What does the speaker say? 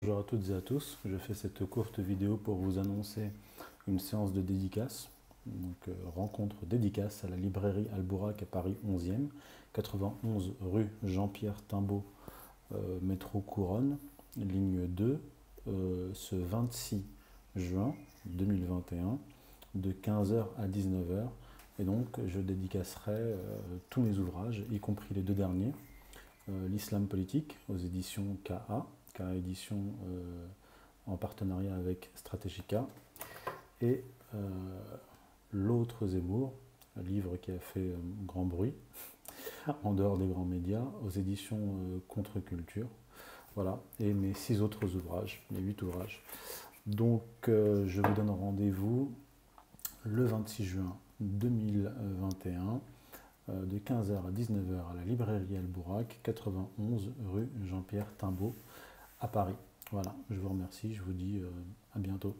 Bonjour à toutes et à tous, je fais cette courte vidéo pour vous annoncer une séance de dédicace, donc euh, rencontre dédicace à la librairie Albourak à Paris 11e, 91 rue Jean-Pierre Timbaud, euh, métro Couronne, ligne 2, euh, ce 26 juin 2021, de 15h à 19h. Et donc je dédicacerai tous mes ouvrages, y compris les deux derniers, L'islam politique aux éditions KA, édition euh, en partenariat avec Strategica, et euh, L'autre Zemmour, un livre qui a fait euh, grand bruit, en dehors des grands médias, aux éditions Contre-Culture. Voilà, et mes six autres ouvrages, mes huit ouvrages. Donc, je vous donne rendez-vous le 26 juin 2021 de 15h à 19h à la librairie Albourak, 91 rue Jean-Pierre Timbaud à Paris. Voilà, je vous remercie, je vous dis euh, à bientôt.